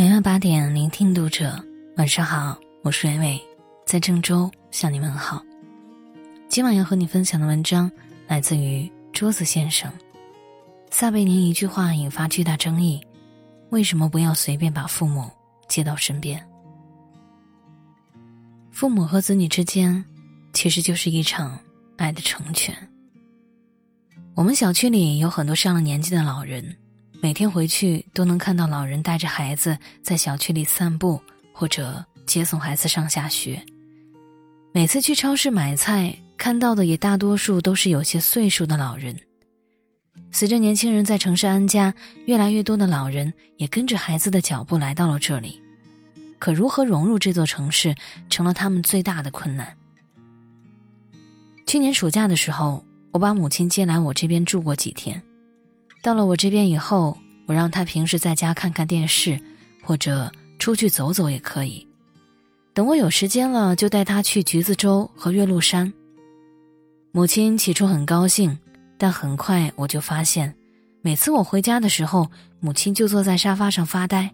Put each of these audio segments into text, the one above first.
每晚八点，聆听读者。晚上好，我是蕊蕊，在郑州向你问好。今晚要和你分享的文章来自于桌子先生。撒贝宁一句话引发巨大争议：为什么不要随便把父母接到身边？父母和子女之间，其实就是一场爱的成全。我们小区里有很多上了年纪的老人。每天回去都能看到老人带着孩子在小区里散步，或者接送孩子上下学。每次去超市买菜，看到的也大多数都是有些岁数的老人。随着年轻人在城市安家，越来越多的老人也跟着孩子的脚步来到了这里。可如何融入这座城市，成了他们最大的困难。去年暑假的时候，我把母亲接来我这边住过几天。到了我这边以后，我让他平时在家看看电视，或者出去走走也可以。等我有时间了，就带他去橘子洲和岳麓山。母亲起初很高兴，但很快我就发现，每次我回家的时候，母亲就坐在沙发上发呆。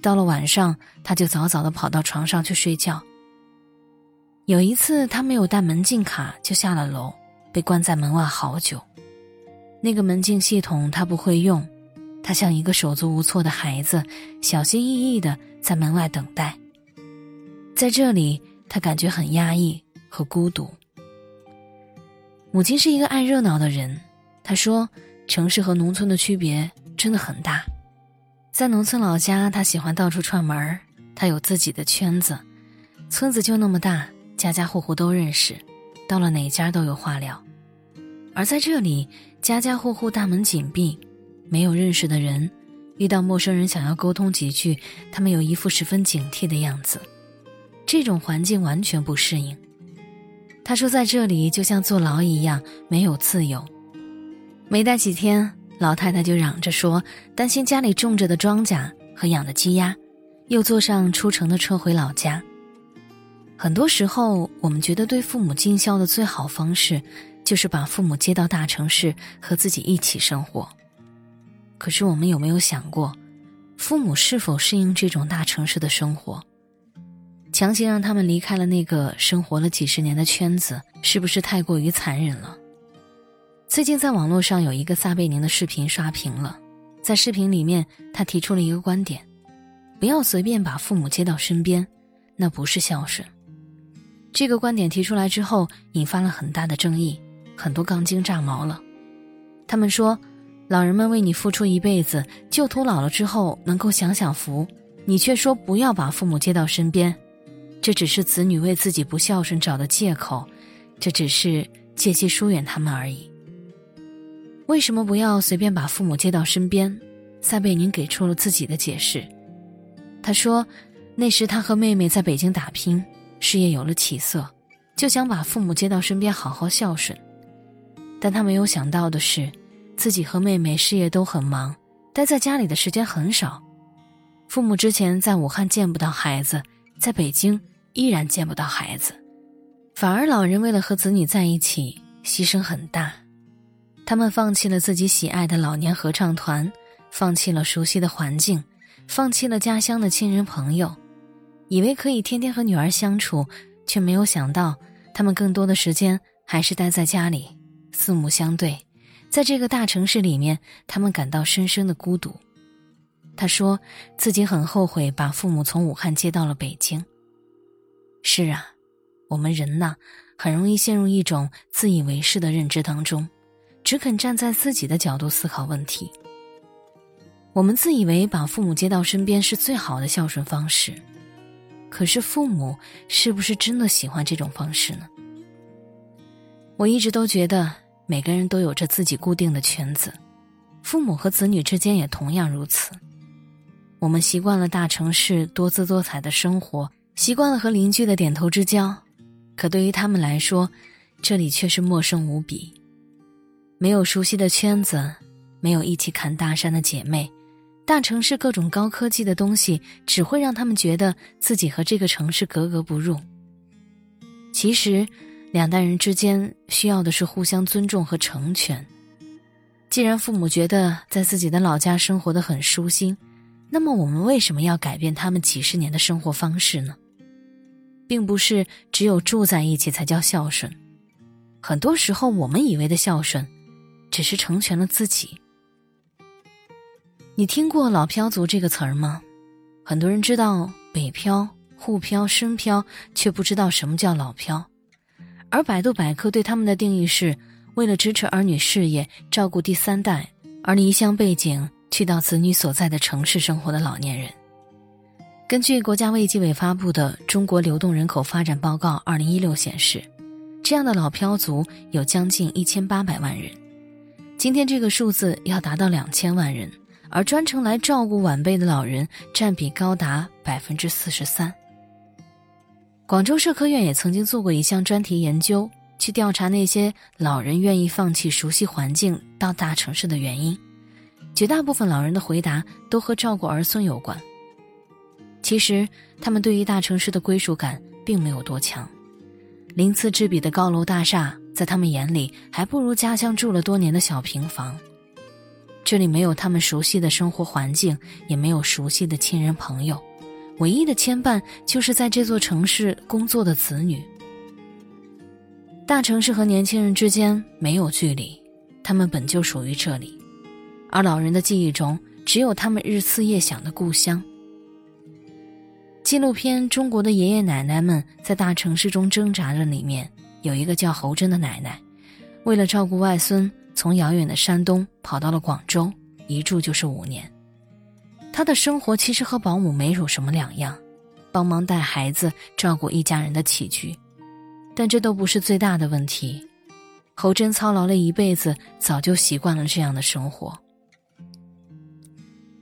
到了晚上，他就早早的跑到床上去睡觉。有一次，他没有带门禁卡就下了楼，被关在门外好久。那个门禁系统他不会用，他像一个手足无措的孩子，小心翼翼的在门外等待。在这里，他感觉很压抑和孤独。母亲是一个爱热闹的人，她说：“城市和农村的区别真的很大。在农村老家，他喜欢到处串门儿，他有自己的圈子，村子就那么大，家家户户都认识，到了哪家都有话聊。而在这里。”家家户户大门紧闭，没有认识的人，遇到陌生人想要沟通几句，他们有一副十分警惕的样子。这种环境完全不适应。他说，在这里就像坐牢一样，没有自由。没待几天，老太太就嚷着说，担心家里种着的庄稼和养的鸡鸭，又坐上出城的车回老家。很多时候，我们觉得对父母尽孝的最好方式。就是把父母接到大城市和自己一起生活。可是我们有没有想过，父母是否适应这种大城市的生活？强行让他们离开了那个生活了几十年的圈子，是不是太过于残忍了？最近在网络上有一个撒贝宁的视频刷屏了，在视频里面，他提出了一个观点：不要随便把父母接到身边，那不是孝顺。这个观点提出来之后，引发了很大的争议。很多杠精炸毛了，他们说，老人们为你付出一辈子，就图老了之后能够享享福，你却说不要把父母接到身边，这只是子女为自己不孝顺找的借口，这只是借机疏远他们而已。为什么不要随便把父母接到身边？塞贝宁给出了自己的解释，他说，那时他和妹妹在北京打拼，事业有了起色，就想把父母接到身边好好孝顺。但他没有想到的是，自己和妹妹事业都很忙，待在家里的时间很少。父母之前在武汉见不到孩子，在北京依然见不到孩子，反而老人为了和子女在一起，牺牲很大。他们放弃了自己喜爱的老年合唱团，放弃了熟悉的环境，放弃了家乡的亲人朋友，以为可以天天和女儿相处，却没有想到，他们更多的时间还是待在家里。四目相对，在这个大城市里面，他们感到深深的孤独。他说自己很后悔把父母从武汉接到了北京。是啊，我们人呐，很容易陷入一种自以为是的认知当中，只肯站在自己的角度思考问题。我们自以为把父母接到身边是最好的孝顺方式，可是父母是不是真的喜欢这种方式呢？我一直都觉得。每个人都有着自己固定的圈子，父母和子女之间也同样如此。我们习惯了大城市多姿多彩的生活，习惯了和邻居的点头之交，可对于他们来说，这里却是陌生无比。没有熟悉的圈子，没有一起砍大山的姐妹，大城市各种高科技的东西只会让他们觉得自己和这个城市格格不入。其实。两代人之间需要的是互相尊重和成全。既然父母觉得在自己的老家生活的很舒心，那么我们为什么要改变他们几十年的生活方式呢？并不是只有住在一起才叫孝顺，很多时候我们以为的孝顺，只是成全了自己。你听过“老漂族”这个词儿吗？很多人知道北漂、沪漂、深漂，却不知道什么叫老漂。而百度百科对他们的定义是：为了支持儿女事业、照顾第三代而离乡背井去到子女所在的城市生活的老年人。根据国家卫计委发布的《中国流动人口发展报告（二零一六）》显示，这样的老漂族有将近一千八百万人。今天这个数字要达到两千万人，而专程来照顾晚辈的老人占比高达百分之四十三。广州社科院也曾经做过一项专题研究，去调查那些老人愿意放弃熟悉环境到大城市的原因。绝大部分老人的回答都和照顾儿孙有关。其实，他们对于大城市的归属感并没有多强，鳞次栉比的高楼大厦在他们眼里还不如家乡住了多年的小平房。这里没有他们熟悉的生活环境，也没有熟悉的亲人朋友，唯一的牵绊就是在这座城市工作的子女。大城市和年轻人之间没有距离，他们本就属于这里，而老人的记忆中只有他们日思夜想的故乡。纪录片《中国的爷爷奶奶们在大城市中挣扎着》里面有一个叫侯珍的奶奶，为了照顾外孙，从遥远的山东跑到了广州，一住就是五年。她的生活其实和保姆没有什么两样，帮忙带孩子，照顾一家人的起居。但这都不是最大的问题。侯珍操劳了一辈子，早就习惯了这样的生活。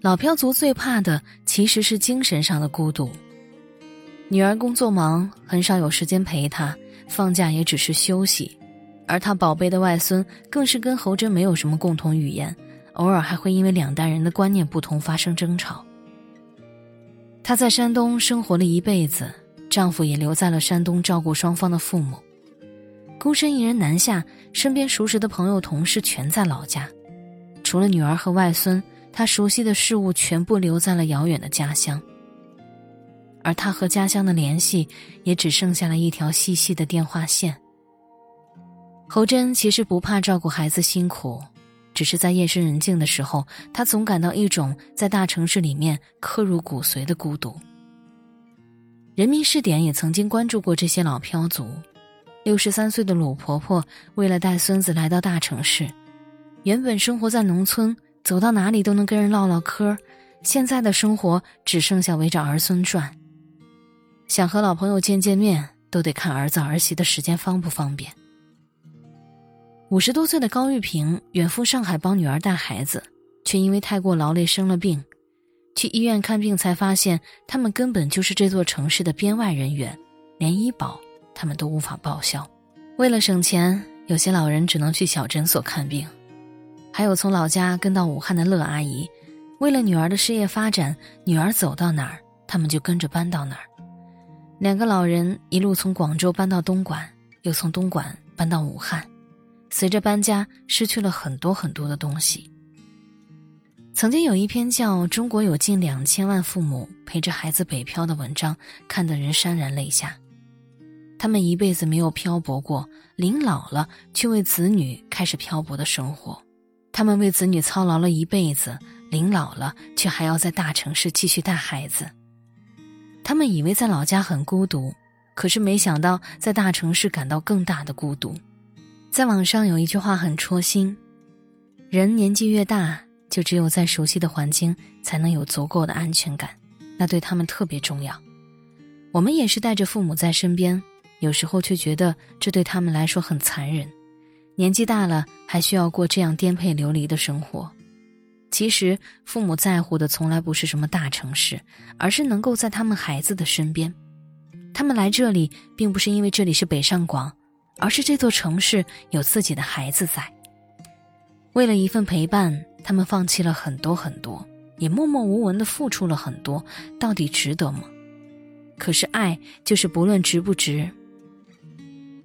老漂族最怕的其实是精神上的孤独。女儿工作忙，很少有时间陪她，放假也只是休息，而他宝贝的外孙更是跟侯珍没有什么共同语言，偶尔还会因为两代人的观念不同发生争吵。她在山东生活了一辈子，丈夫也留在了山东照顾双方的父母，孤身一人南下，身边熟识的朋友同事全在老家，除了女儿和外孙，她熟悉的事物全部留在了遥远的家乡。而他和家乡的联系也只剩下了一条细细的电话线。侯珍其实不怕照顾孩子辛苦，只是在夜深人静的时候，他总感到一种在大城市里面刻入骨髓的孤独。人民视点也曾经关注过这些老漂族，六十三岁的鲁婆婆为了带孙子来到大城市，原本生活在农村，走到哪里都能跟人唠唠嗑，现在的生活只剩下围着儿孙转。想和老朋友见见面，都得看儿子儿媳的时间方不方便。五十多岁的高玉平远赴上海帮女儿带孩子，却因为太过劳累生了病。去医院看病才发现，他们根本就是这座城市的编外人员，连医保他们都无法报销。为了省钱，有些老人只能去小诊所看病。还有从老家跟到武汉的乐阿姨，为了女儿的事业发展，女儿走到哪儿，他们就跟着搬到哪儿。两个老人一路从广州搬到东莞，又从东莞搬到武汉，随着搬家失去了很多很多的东西。曾经有一篇叫《中国有近两千万父母陪着孩子北漂》的文章，看得人潸然泪下。他们一辈子没有漂泊过，临老了却为子女开始漂泊的生活。他们为子女操劳了一辈子，临老了却还要在大城市继续带孩子。他们以为在老家很孤独，可是没想到在大城市感到更大的孤独。在网上有一句话很戳心：人年纪越大，就只有在熟悉的环境才能有足够的安全感，那对他们特别重要。我们也是带着父母在身边，有时候却觉得这对他们来说很残忍。年纪大了，还需要过这样颠沛流离的生活。其实，父母在乎的从来不是什么大城市，而是能够在他们孩子的身边。他们来这里，并不是因为这里是北上广，而是这座城市有自己的孩子在。为了一份陪伴，他们放弃了很多很多，也默默无闻的付出了很多，到底值得吗？可是爱就是不论值不值。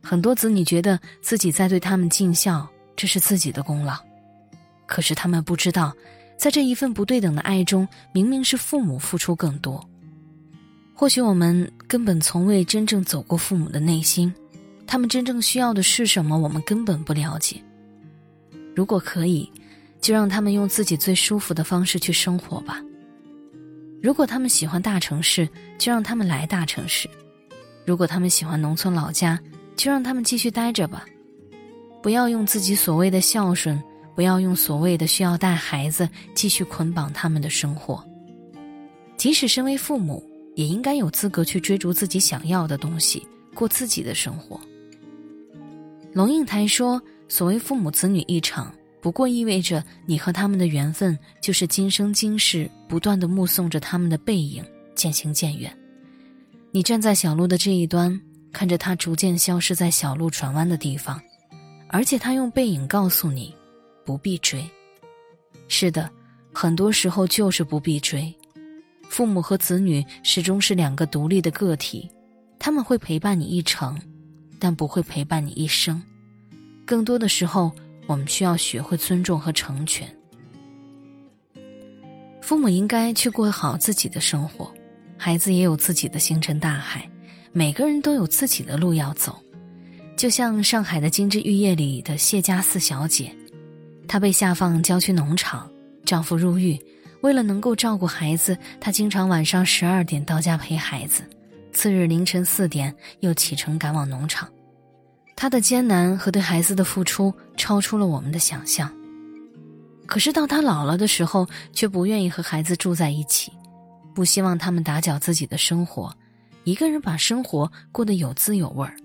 很多子女觉得自己在对他们尽孝，这是自己的功劳。可是他们不知道，在这一份不对等的爱中，明明是父母付出更多。或许我们根本从未真正走过父母的内心，他们真正需要的是什么，我们根本不了解。如果可以，就让他们用自己最舒服的方式去生活吧。如果他们喜欢大城市，就让他们来大城市；如果他们喜欢农村老家，就让他们继续待着吧。不要用自己所谓的孝顺，不要用所谓的需要带孩子继续捆绑他们的生活。即使身为父母，也应该有资格去追逐自己想要的东西，过自己的生活。龙应台说：“所谓父母子女一场。”不过意味着你和他们的缘分，就是今生今世不断的目送着他们的背影渐行渐远。你站在小路的这一端，看着他逐渐消失在小路转弯的地方，而且他用背影告诉你，不必追。是的，很多时候就是不必追。父母和子女始终是两个独立的个体，他们会陪伴你一程，但不会陪伴你一生。更多的时候。我们需要学会尊重和成全。父母应该去过好自己的生活，孩子也有自己的星辰大海，每个人都有自己的路要走。就像上海的《金枝玉叶》里的谢家四小姐，她被下放郊区农场，丈夫入狱，为了能够照顾孩子，她经常晚上十二点到家陪孩子，次日凌晨四点又启程赶往农场。他的艰难和对孩子的付出超出了我们的想象。可是到他老了的时候，却不愿意和孩子住在一起，不希望他们打搅自己的生活，一个人把生活过得有滋有味儿。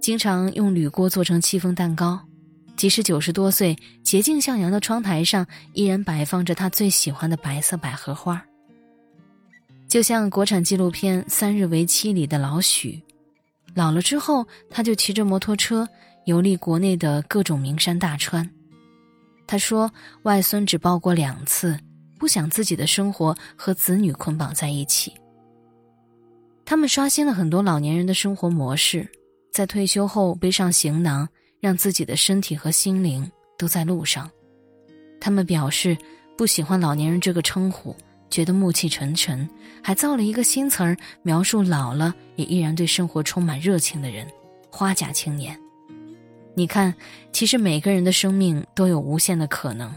经常用铝锅做成戚风蛋糕，即使九十多岁，洁净向阳的窗台上依然摆放着他最喜欢的白色百合花。就像国产纪录片《三日为期》里的老许。老了之后，他就骑着摩托车游历国内的各种名山大川。他说：“外孙只抱过两次，不想自己的生活和子女捆绑在一起。”他们刷新了很多老年人的生活模式，在退休后背上行囊，让自己的身体和心灵都在路上。他们表示不喜欢“老年人”这个称呼。觉得暮气沉沉，还造了一个新词儿描述老了也依然对生活充满热情的人——花甲青年。你看，其实每个人的生命都有无限的可能，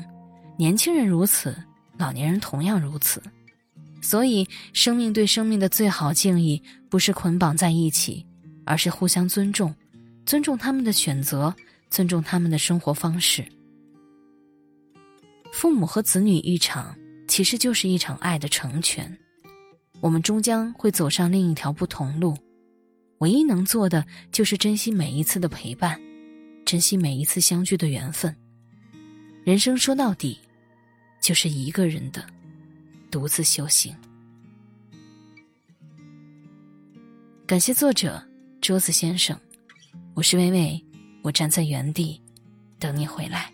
年轻人如此，老年人同样如此。所以，生命对生命的最好敬意，不是捆绑在一起，而是互相尊重，尊重他们的选择，尊重他们的生活方式。父母和子女一场。其实就是一场爱的成全，我们终将会走上另一条不同路，唯一能做的就是珍惜每一次的陪伴，珍惜每一次相聚的缘分。人生说到底，就是一个人的独自修行。感谢作者桌子先生，我是微微，我站在原地等你回来。